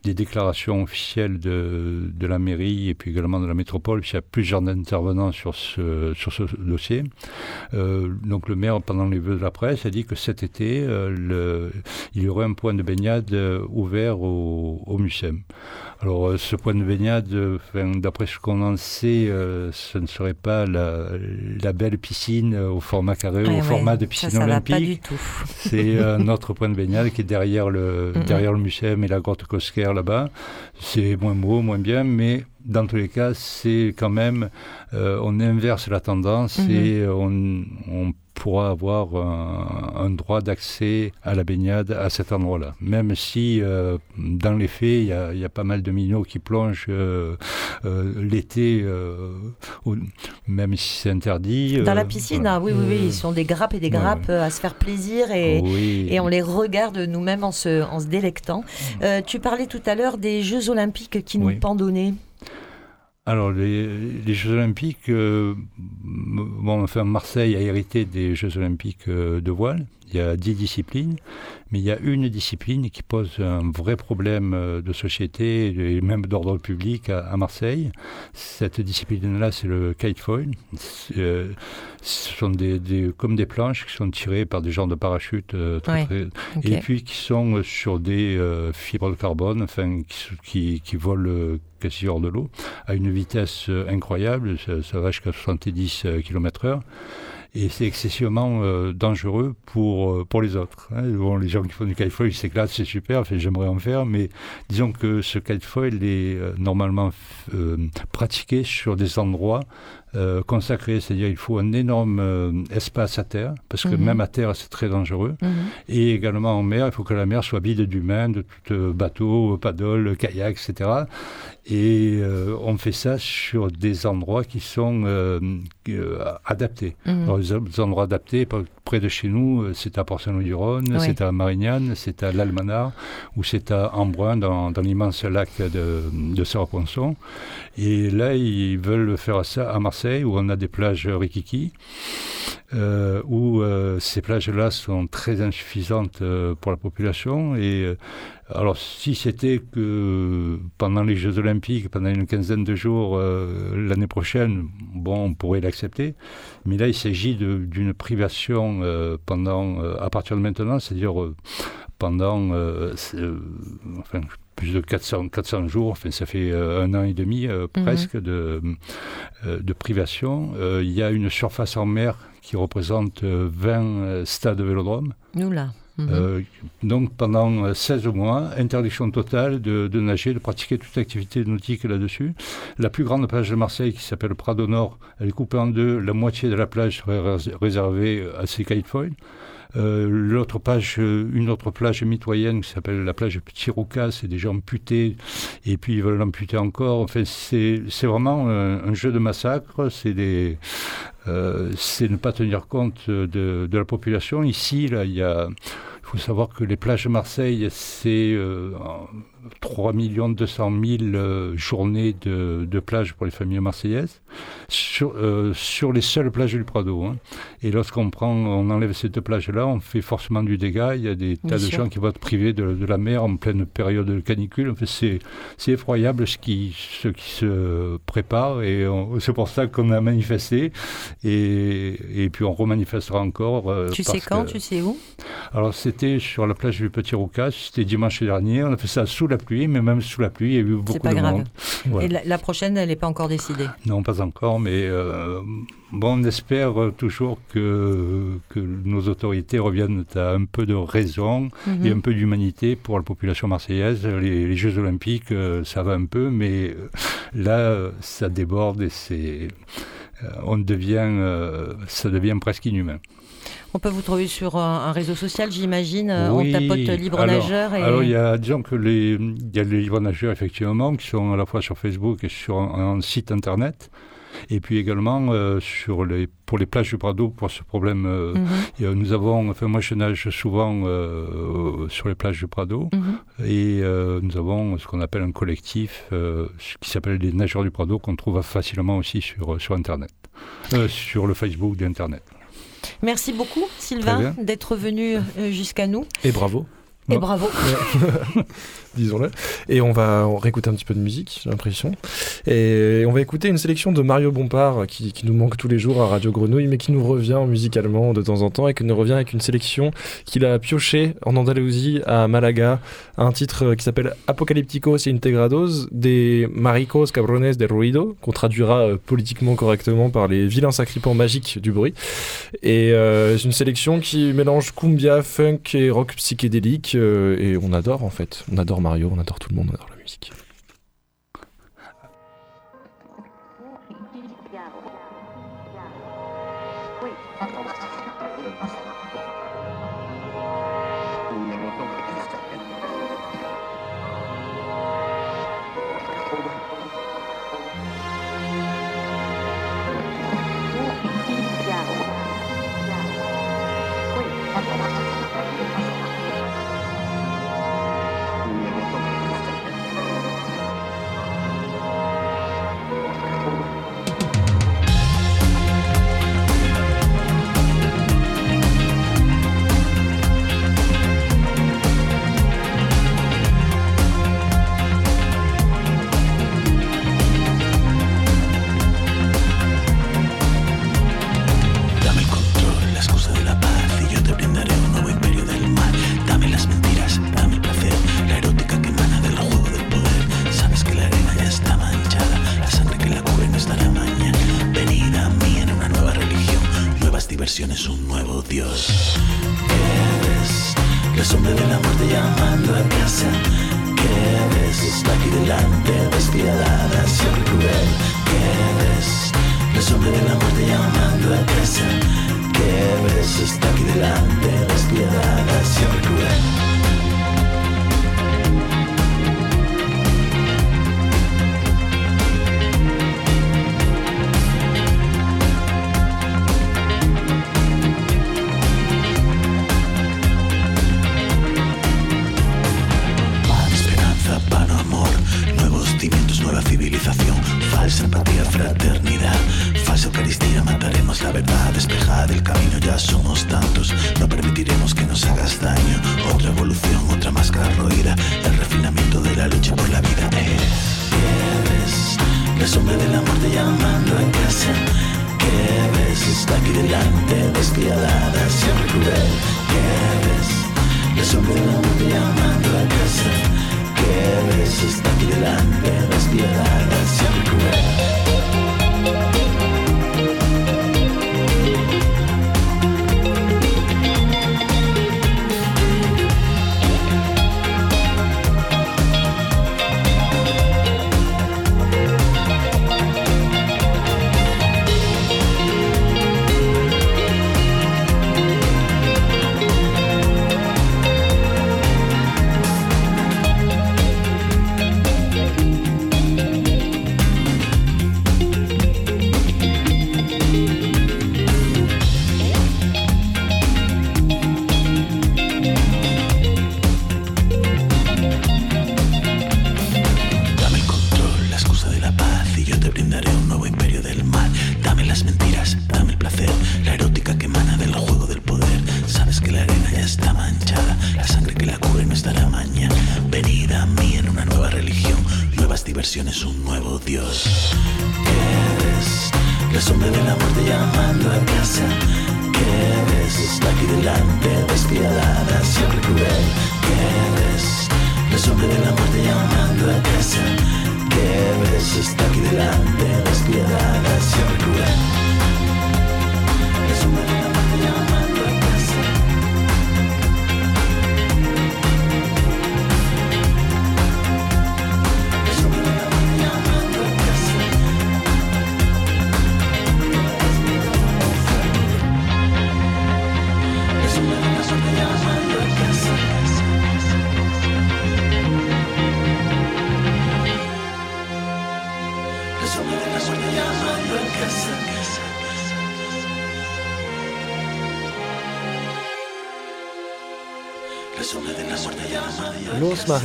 des déclarations officielles de, de, la mairie et puis également de la métropole, il y a plusieurs intervenants sur ce, sur ce dossier. Euh, donc le maire, pendant les vœux de la presse, a dit que cet été, euh, le, il y aurait un point de baignade euh, ouvert au, au. Alors, euh, ce point de baignade, d'après ce qu'on en sait, euh, ce ne serait pas la, la belle piscine au format carré, au format de piscine ça, ça olympique. pas du tout. C'est un autre point de baignade qui est derrière le, derrière le muséum et la grotte Cosquer là-bas. C'est moins beau, moins bien, mais dans tous les cas, c'est quand même, euh, on inverse la tendance mhm. et on, on pourra avoir un, droit d'accès à la baignade à cet endroit-là. Même si, euh, dans les faits, il y, a pas mal de minots qui plongent euh, l'été, même si c'est interdit. Dans la piscine, ah oui, oui, oui, ils sont des grappes et des grappes à se faire plaisir et, et on les regarde nous-mêmes en se, en se délectant. tu parlais tout à l'heure des Jeux Olympiques qui nous pendonnaient. Alors, les, Jeux Olympiques, euh, bon, enfin, Marseille a hérité des Jeux Olympiques euh, de voile. Il y a dix disciplines, mais il y a une discipline qui pose un vrai problème euh, de société et même d'ordre public à, Marseille. Cette discipline-là, c'est le kitefoil. ce sont des, comme des planches qui sont tirées par des genres de parachutes et puis qui sont sur des fibres de carbone, enfin, qui, qui volent quasi hors de l'eau, à une vitesse euh, incroyable, ça, va jusqu'à 70 euh, km/h. Et c'est excessivement euh, dangereux pour, pour les autres. Hein. Les gens qui font du kitefoil s'éclatent, c'est super, j'aimerais en faire, mais disons que ce kitefoil est normalement pratiqué sur des endroits euh, consacré, c'est-à-dire il faut un énorme euh, espace à terre, parce que mhm. même à terre c'est très dangereux, mhm. et également en mer, il faut que la mer soit vide d'humains, de tout euh, bateau, paddle, kayak, etc. Et on fait ça sur des endroits qui sont adaptés. Mhm. les endroits adaptés, près de chez nous, c'est à Porceno-du-Rhône, c'est à Marignane, c'est à l'Almanar, ou c'est à Embrun, dans, dans l'immense lac de, de. Et là, ils veulent faire ça à Marseille, où on a des plages rikiki, euh, où euh, ces plages-là sont très insuffisantes euh, pour la population. Et alors, si c'était que pendant les Jeux Olympiques, pendant une quinzaine de jours l'année prochaine, bon, on pourrait l'accepter. Mais là, il s'agit d'une privation pendant, à partir de maintenant, c'est-à-dire pendant, enfin, plus de 400, 400 jours, enfin, ça fait euh, un an et demi euh, mhm. presque de, euh, de privation. Il y a une surface en mer qui représente 20 stades de vélodrome. Nous là. Mhm. donc pendant 16 mois, interdiction totale de, de, nager, de pratiquer toute activité nautique là-dessus. La plus grande plage de Marseille, qui s'appelle Prado Nord, elle est coupée en deux. La moitié de la plage serait réservée à ces kitefoils. L'autre plage, une autre plage mitoyenne qui s'appelle la plage Petit Rouca, c'est des gens amputés et puis ils veulent l'amputer encore. Enfin, c'est vraiment un, jeu de massacre. C'est des c'est ne pas tenir compte de, de, la population. Ici, là, il y a, il faut savoir que les plages de Marseille, c'est 3 200 000 journées de, de, plage pour les familles marseillaises sur, euh, sur les seules plages du Prado. Hein. Et lorsqu'on prend, on enlève ces deux plages-là, on fait forcément du dégât. Il y a des tas de gens qui vont être privés de, de, la mer en pleine période de canicule. c'est, c'est effroyable ce qui, ce qui se prépare et c'est pour ça qu'on a manifesté. Et, et puis on remanifestera encore. Euh, tu sais quand, tu sais où? Alors c'était sur la plage du Petit Roucas, c'était dimanche dernier. On a fait ça sous la pluie, mais même sous la pluie, il y a eu beaucoup pas de grave. monde. Et la, prochaine, elle n'est pas encore décidée Non, pas encore, mais euh, bon, on espère toujours que, que nos autorités reviennent à un peu de raison mhm. et un peu d'humanité pour la population marseillaise. Les, Jeux Olympiques, euh, ça va un peu, mais euh, là, ça déborde et c'est, on devient, ça devient presque inhumain. On peut vous trouver sur un, réseau social, j'imagine. on tapote libre nageur. Et... Alors, il y a, disons que les, y a les libre nageurs, effectivement, qui sont à la fois sur Facebook et sur un, site internet. Et puis également euh, sur les, pour les plages du Prado, pour ce problème, euh, mhm. nous avons, enfin moi je nage souvent euh, sur les plages du Prado, mhm. et nous avons ce qu'on appelle un collectif qui s'appelle les nageurs du Prado, qu'on trouve facilement aussi sur, sur Internet, sur le Facebook d'Internet. Merci beaucoup, Sylvain, d'être venu euh, jusqu'à nous. Et bravo. Et bravo. disons-le. Et on va réécouter un petit peu de musique, j'ai l'impression. Et on va écouter une sélection de Mario Bompard, qui, nous manque tous les jours à Radio Grenouille, mais qui nous revient musicalement de temps en temps, et qui nous revient avec une sélection qu'il a piochée en Andalousie, à Malaga, un titre qui s'appelle Apocalypticos et Integrados, des Maricos Cabrones de Ruido, qu'on traduira euh, politiquement correctement par les vilains sacripants magiques du bruit. Et euh, c'est une sélection qui mélange cumbia, funk et rock psychédélique, et on adore en fait. On adore Mario, on adore tout le monde, on adore la musique.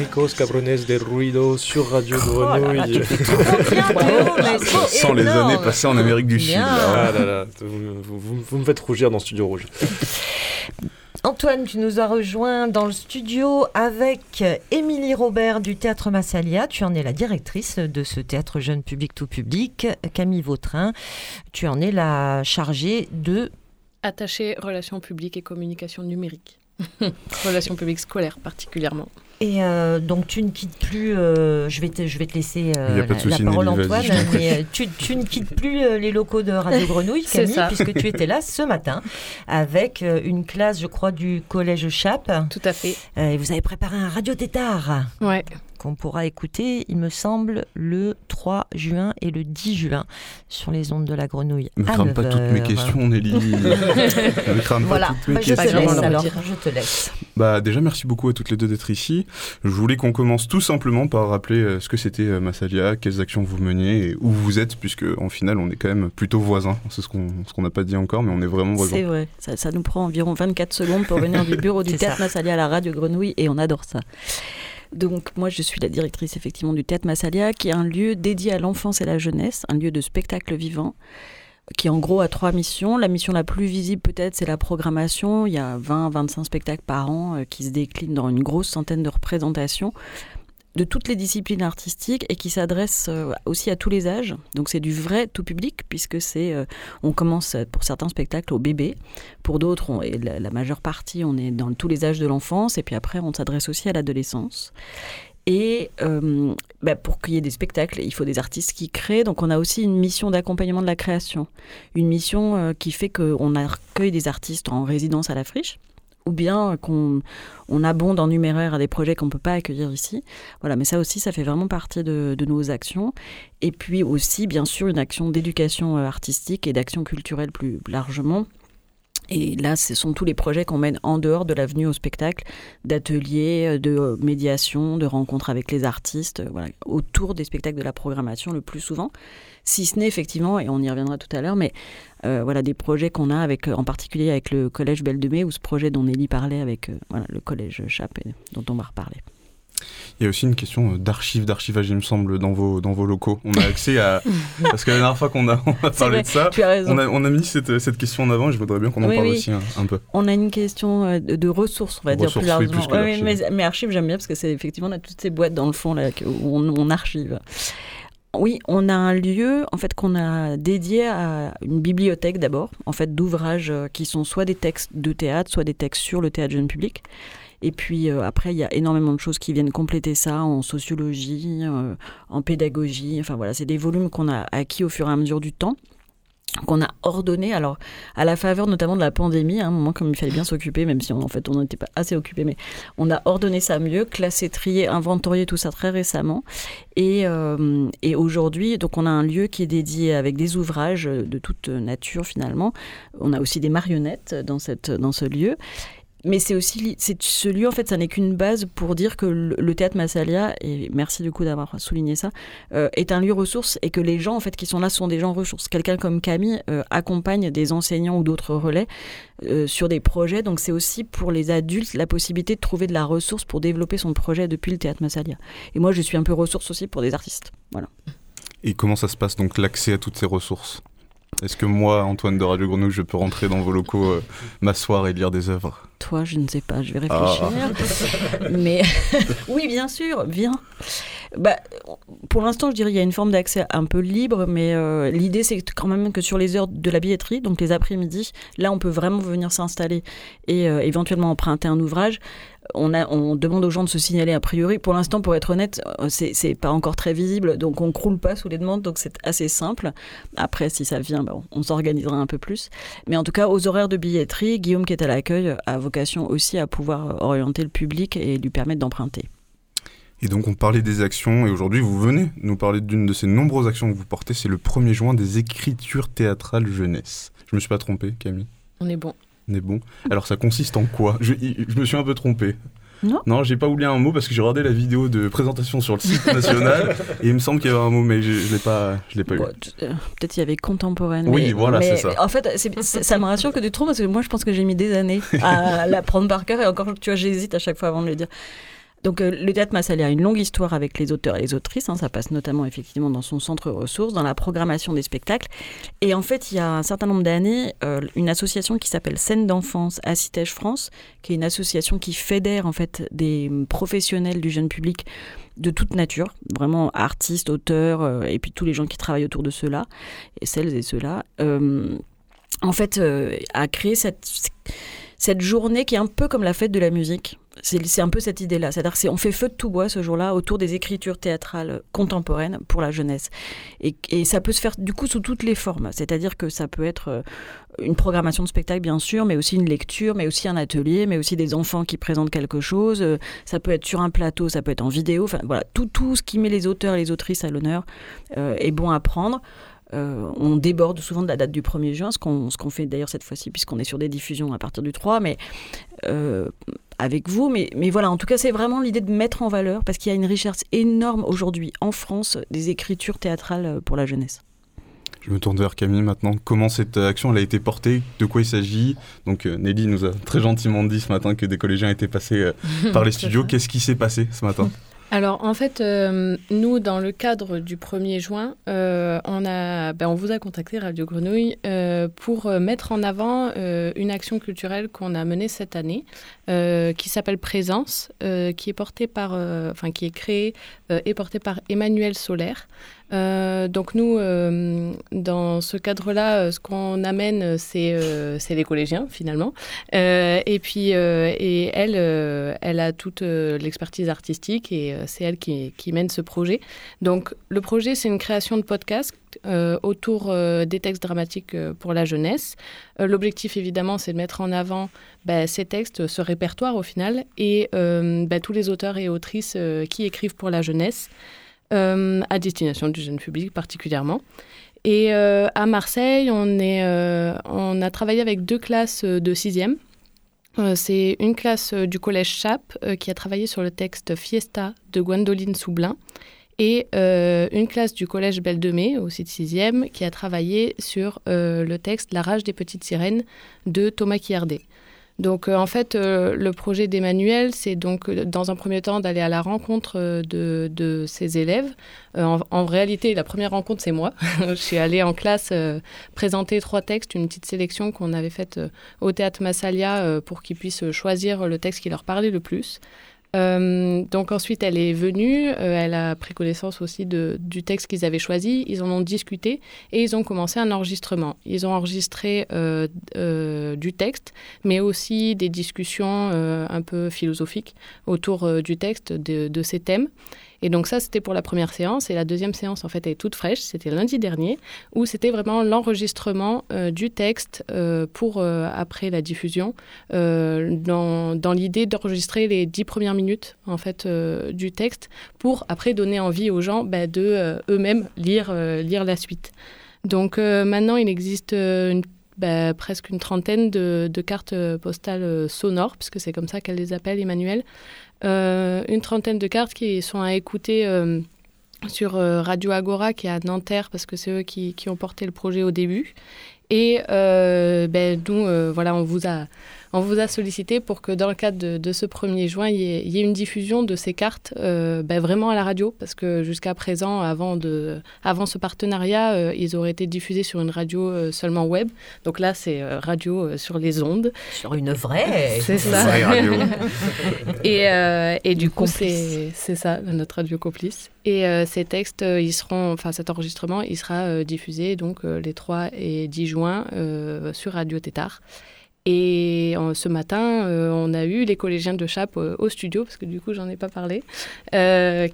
Maricos Cabrones del Ruido sur Radio Oh Grenouille. c'est Sans les années passées en Amérique du Sud. Là. Ah là là, vous, vous- vous- vous me faites rougir dans Studio Rouge. Antoine, tu nous as rejoint dans le studio avec Émilie Robert du Théâtre Massalia. Tu en es la directrice de ce théâtre jeune public tout public. Camille Vautrin, tu en es la chargée de... Attaché relations publiques et communication numérique. relations publiques scolaires particulièrement. Et euh, donc tu ne quittes plus, euh, je, vais te, je vais te laisser euh, la, parole Nelly, Antoine, mais tu, tu ne quittes plus euh, les locaux de Radio Grenouille, C'est Camille, ça. puisque tu étais là ce matin avec euh, une classe, je crois, du collège Chap. Tout à fait. Euh, et vous avez préparé un radio tétard Ouais. Qu'on pourra écouter, il me semble, le 3 juin et le 10 juin sur les ondes de la Grenouille. Ne crame pas toutes mes 9 heures. questions, Nelly. ne crame Voilà, pas toutes mes bah, je te questions. laisse alors, je te laisse. Bah déjà merci beaucoup à toutes les deux d'être ici. Je voulais qu'on commence tout simplement par rappeler euh, ce que c'était euh, Massalia, quelles actions vous meniez et où vous êtes puisque en final on est quand même plutôt voisins. C'est ce qu'on ce qu'on n'a pas dit encore mais on est vraiment voisins. C'est vrai, ça, ça nous prend environ 24 secondes pour venir du bureau du Théâtre. Massalia à la radio Grenouille et on adore ça. Donc moi je suis la directrice effectivement du Théâtre Massalia qui est un lieu dédié à l'enfance et la jeunesse, un lieu de spectacle vivant qui en gros a trois missions. La mission la plus visible peut-être c'est la programmation, il y a 20-25 spectacles par an euh, qui se déclinent dans une grosse centaine de représentations de toutes les disciplines artistiques et qui s'adressent euh, aussi à tous les âges. Donc c'est du vrai tout public puisque c'est euh, on commence euh, pour certains spectacles au bébé, pour d'autres et la, majeure partie on est dans tous les âges de l'enfance et puis après on s'adresse aussi à l'adolescence. Et bah, pour qu'il y ait des spectacles, il faut des artistes qui créent. Donc on a aussi une mission d'accompagnement de la création, une mission qui fait qu'on accueille des artistes en résidence à la friche ou bien qu'on on abonde en numéraire à des projets qu'on ne peut pas accueillir ici. Voilà, mais ça aussi, ça fait vraiment partie de, nos actions. Et puis aussi, bien sûr, une action d'éducation euh, artistique et d'action culturelle plus largement. Et là, ce sont tous les projets qu'on mène en dehors de l'avenue au spectacle, d'ateliers, euh, de euh, médiation, de rencontres avec les artistes, autour des spectacles de la programmation le plus souvent. Si ce n'est effectivement, et on y reviendra tout à l'heure, mais euh, voilà des projets qu'on a avec, euh, en particulier avec le collège Belle de Mai, ou ce projet dont Nelly parlait avec euh, voilà, le collège Chap, et dont on va reparler. Il y a aussi une question d'archives, d'archivage il me semble dans vos dans vos locaux. On a accès à parce que la dernière fois qu'on a on a C'est parlé vrai, de ça, on a on a mis cette cette question en avant et je voudrais bien qu'on en Oui, parle oui. aussi un, un peu. On a une question de, de ressources, on va dire plus oui, largement. plus que Ouais, oui, mais, mais archives, j'aime bien parce que c'est effectivement, on a toutes ces boîtes dans le fond là, où on, on archive. Oui, on a un lieu en fait qu'on a dédié à une bibliothèque d'abord, en fait d'ouvrages euh, qui sont soit des textes de théâtre, soit des textes sur le théâtre jeune public. Et puis euh, après, il y a énormément de choses qui viennent compléter ça en sociologie, euh, en pédagogie. Enfin voilà, c'est des volumes qu'on a acquis au fur et à mesure du temps qu'on a ordonné, alors à la faveur notamment de la pandémie, à un moment comme il fallait bien s'occuper, même si on, en fait on n'était pas assez occupé, mais on a ordonné ça mieux, classé, trié, inventorié tout ça très récemment. Et, euh, et aujourd'hui, donc on a un lieu qui est dédié avec des ouvrages de toute nature finalement. On a aussi des marionnettes dans, cette, dans ce lieu. Mais c'est aussi ce lieu en fait, ça n'est qu'une base pour dire que le, le théâtre Massalia et merci du coup d'avoir souligné ça euh, est un lieu ressource et que les gens en fait qui sont là sont des gens ressources. Quelqu'un comme Camille euh, accompagne des enseignants ou d'autres relais euh, sur des projets, donc c'est aussi pour les adultes la possibilité de trouver de la ressource pour développer son projet depuis le théâtre Massalia. Et moi je suis un peu ressource aussi pour des artistes. Voilà. Et comment ça se passe donc l'accès à toutes ces ressources? Est-ce que moi, Antoine de Radio Grenouille, je peux rentrer dans vos locaux, euh, m'asseoir et lire des œuvres? Toi, je ne sais pas, je vais réfléchir. Mais oui, bien sûr, viens. bah, Pour l'instant, je dirais qu'il y a une forme d'accès un peu libre, mais euh, l'idée, c'est quand même que sur les heures de la billetterie, donc les après-midi, là, on peut vraiment venir s'installer et euh, éventuellement emprunter un ouvrage. On, a, on, demande aux gens de se signaler a priori. Pour l'instant, pour être honnête, euh, c'est pas encore très visible, donc on croule pas sous les demandes, donc c'est assez simple. Après, si ça vient, bah, on, s'organisera un peu plus. Mais en tout cas, aux horaires de billetterie, Guillaume qui est à l'accueil a vocation aussi à pouvoir orienter le public et lui permettre d'emprunter. Et donc on parlait des actions et aujourd'hui vous venez nous parler d'une de ces nombreuses actions que vous portez, c'est le 1er juin des écritures théâtrales jeunesse. Je me suis pas trompé Camille? On est bon. Est bon. Alors ça consiste en quoi? Je, je, me suis un peu trompé. Non. Non, j'ai pas oublié un mot parce que j'ai regardé la vidéo de présentation sur le site national et il me semble qu'il y avait un mot, mais je, je l'ai pas, je l'ai pas eu. Euh, peut-être il y avait contemporaine. Oui, voilà, c'est ça. En fait, ça me rassure que tu trouves parce que moi, je pense que j'ai mis des années à la prendre par cœur et encore, tu vois, j'hésite à chaque fois avant de le dire. Donc euh, le théâtre Massalia a une longue histoire avec les auteurs et les autrices. Hein. ça passe notamment effectivement dans son centre ressources, dans la programmation des spectacles. Et en fait, il y a un certain nombre d'années, euh, une association qui s'appelle Scène d'enfance à Citège France, qui est une association qui fédère en fait des professionnels du jeune public de toute nature, vraiment artistes, auteurs, euh, et puis tous les gens qui travaillent autour de cela, et celles et ceux-là, en fait, a créé cette, cette journée qui est un peu comme la fête de la musique c'est un peu cette idée-là. C'est-à-dire qu'on fait feu de tout bois ce jour-là autour des écritures théâtrales contemporaines pour la jeunesse. Et, ça peut se faire du coup sous toutes les formes. C'est-à-dire que ça peut être euh, une programmation de spectacle, bien sûr, mais aussi une lecture, mais aussi un atelier, mais aussi des enfants qui présentent quelque chose. Euh, ça peut être sur un plateau, ça peut être en vidéo. Enfin voilà, tout, tout ce qui met les auteurs et les autrices à l'honneur euh, est bon à prendre. On déborde souvent de la date du 1er juin, ce qu'on fait d'ailleurs cette fois-ci, puisqu'on est sur des diffusions à partir du 3, mais avec vous. Mais, mais voilà, en tout cas, c'est vraiment l'idée de mettre en valeur, parce qu'il y a une richesse énorme aujourd'hui en France des écritures théâtrales euh, pour la jeunesse. Je me tourne vers Camille maintenant. Comment cette action elle a été portée? De quoi il s'agit? Donc euh, Nelly nous a très gentiment dit ce matin que des collégiens étaient passés euh, par les studios. Qu'est-ce qui s'est passé ce matin? Alors en fait, euh, nous, dans le cadre du 1er juin, euh, ben, on vous a contacté, Radio Grenouille, euh, pour mettre en avant une action culturelle qu'on a menée cette année, qui s'appelle Présence, qui est portée par, enfin qui est créée et portée par Emmanuel Solaire. Euh, donc nous, euh, dans ce cadre-là, euh, ce qu'on amène, c'est les collégiens finalement. et puis, et elle, elle a toute l'expertise artistique et c'est elle qui, mène ce projet. Donc le projet, c'est une création de podcast autour des textes dramatiques pour la jeunesse. L'objectif, évidemment, c'est de mettre en avant bah, ces textes, ce répertoire au final, et bah, tous les auteurs et autrices qui écrivent pour la jeunesse. Euh, à destination du jeune public particulièrement. Et euh, à Marseille, euh, on a travaillé avec deux classes de sixième. C'est une classe du collège Chap qui a travaillé sur le texte Fiesta de Gwendoline Soublin et une classe du collège Belle de Mai, aussi de 6e, qui a travaillé sur le texte La rage des petites sirènes de Thomas Quiardet. Donc euh, en fait, euh, le projet d'Emmanuel, c'est donc euh, dans un premier temps d'aller à la rencontre de, de ses élèves. En, réalité, la première rencontre, c'est moi. je suis allée en classe présenter trois textes, une petite sélection qu'on avait faite au théâtre Massalia pour qu'ils puissent choisir le texte qui leur parlait le plus. Euh, donc ensuite, elle est venue, euh, elle a pris connaissance aussi du texte qu'ils avaient choisi, ils en ont discuté et ils ont commencé un enregistrement. Ils ont enregistré euh, du texte, mais aussi des discussions un peu philosophiques autour du texte, de ces thèmes. Et donc ça, c'était pour la première séance. Et la deuxième séance, en fait, est toute fraîche. C'était lundi dernier, où c'était vraiment l'enregistrement euh, du texte euh, pour euh, après la diffusion, dans, dans l'idée d'enregistrer les dix premières minutes, en fait, du texte, pour après donner envie aux gens bah, de eux-mêmes lire, lire la suite. Donc maintenant, il existe bah, presque une trentaine de, cartes postales sonores, puisque c'est comme ça qu'elle les appelle, Emmanuel, euh, une trentaine de cartes qui sont à écouter euh, sur euh, Radio Agora qui est à Nanterre parce que c'est eux qui, ont porté le projet au début. Et ben, voilà, on vous a on vous a sollicité pour que dans le cadre de, ce 1er juin, il y, ait, une diffusion de ces cartes ben, vraiment à la radio, parce que jusqu'à présent, avant, de, avant ce partenariat, ils auraient été diffusés sur une radio seulement web. Donc là, c'est radio sur les ondes. Sur une vraie. C'est ça. radio. et, et du coup, c'est ça, notre radio complice. Et euh, ces textes, euh, ils seront, enfin cet enregistrement, il sera euh, diffusé donc les 3 et 10 juin sur Radio Tétard. Et ce matin, on a eu les collégiens de Chape au studio, parce que du coup, j'en ai pas parlé,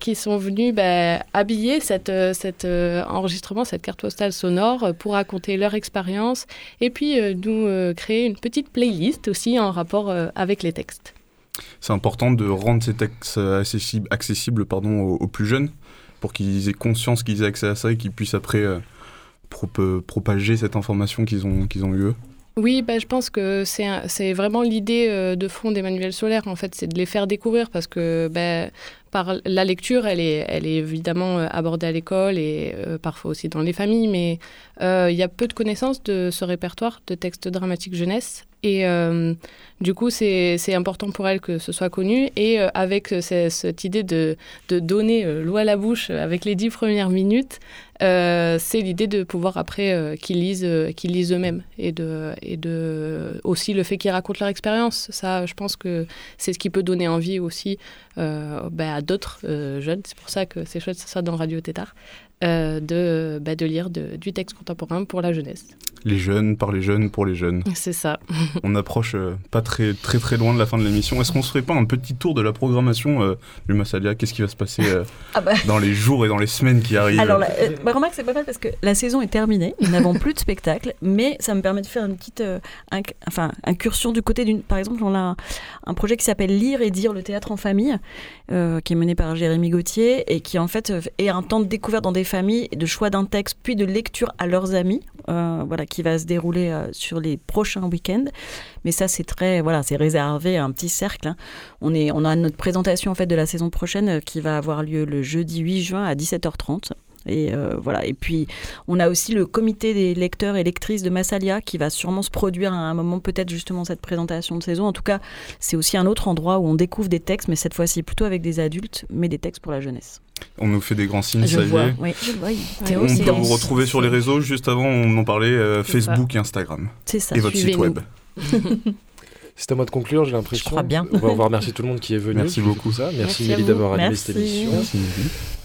qui sont venus bah, habiller cet enregistrement, cette carte postale sonore, pour raconter leur expérience et puis nous créer une petite playlist aussi en rapport avec les textes. C'est important de rendre ces textes accessibles, pardon, aux, plus jeunes pour qu'ils aient conscience qu'ils aient accès à ça et qu'ils puissent après euh, euh, propager cette information qu'ils ont, qu'ils ont eu oui, bah, je pense que c'est vraiment l'idée euh, de fond d'Emmanuel Solaire, en fait, c'est de les faire découvrir parce que bah, par la lecture, elle est, elle est évidemment abordée à l'école et parfois aussi dans les familles, mais il y a peu de connaissances de ce répertoire de textes dramatiques jeunesse et euh, du coup, c'est important pour elle que ce soit connu. Et euh, avec cette idée de, donner euh, l'eau à la bouche avec les dix premières minutes, c'est l'idée de pouvoir après qu'ils lisent, qu'ils lisent eux-mêmes. Et, de, aussi le fait qu'ils racontent leur expérience. Ça, je pense que c'est ce qui peut donner envie aussi bah, à d'autres jeunes. C'est pour ça que c'est chouette ça dans Radio Tétard. De, bah, de lire du texte contemporain pour la jeunesse les jeunes, par les jeunes, pour les jeunes. C'est ça. on approche euh, pas très, très très loin de la fin de l'émission. Est-ce qu'on se ferait pas un petit tour de la programmation euh, du Massalia? Qu'est-ce qui va se passer euh, ah bah. dans les jours et dans les semaines qui arrivent? Alors, bah, remarque, c'est pas mal parce que la saison est terminée, nous n'avons plus de spectacle, mais ça me permet de faire une petite enfin, incursion du côté d'une. Par exemple, on a un, projet qui s'appelle Lire et dire le théâtre en famille, qui est mené par Jérémy Gauthier et qui en fait est un temps de découverte dans des familles, de choix d'un texte, puis de lecture à leurs amis. voilà, qui va se dérouler euh, sur les prochains week-ends. Mais ça, c'est très, voilà, c'est réservé à un petit cercle. Hein. On, est, on a notre présentation en fait de la saison prochaine euh, qui va avoir lieu le jeudi 8 juin à 17h30. Et euh, voilà. Et puis, on a aussi le comité des lecteurs et lectrices de Massalia qui va sûrement se produire à un moment, peut-être justement cette présentation de saison. En tout cas, c'est aussi un autre endroit où on découvre des textes, mais cette fois-ci plutôt avec des adultes, mais des textes pour la jeunesse. On nous fait des grands signes, ça y est. Oui, je vois. On peut vous retrouver sur les réseaux. Juste avant, on en parlait euh, Facebook et Instagram. C'est ça. Et votre site web. C'est à moi de conclure, j'ai l'impression. Je crois bien. On va, remercier tout le monde qui est venu. Merci beaucoup. Ça. Merci, Nelly d'avoir animé cette émission. Merci.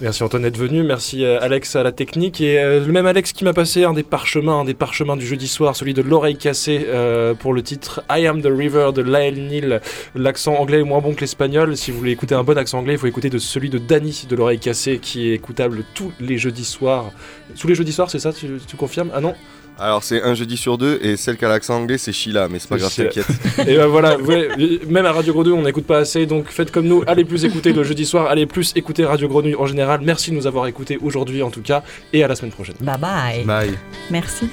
Merci Antoine d'être venu. Merci euh, Alex à la technique. Et euh, le même Alex qui m'a passé un des parchemins, un des parchemins du jeudi soir, celui de l'oreille cassée euh, pour le titre I Am the River de Lael Neal. L'accent anglais est moins bon que l'espagnol. Si vous voulez écouter un bon accent anglais, il faut écouter de celui de Danny de l'oreille cassée qui est écoutable tous les jeudis soirs. Tous les jeudis soirs, c'est ça tu, tu confirmes? Ah non? Alors c'est un jeudi sur deux et celle qui a l'accent anglais c'est Sheila, mais c'est pas grave, t'inquiète. et ben voilà, même à Radio Grenouille on n'écoute pas assez, donc faites comme nous, allez plus écouter le jeudi soir, allez plus écouter Radio Grenouille en général. Merci de nous avoir écoutés aujourd'hui en tout cas, et à la semaine prochaine. Bye bye. Bye. Merci.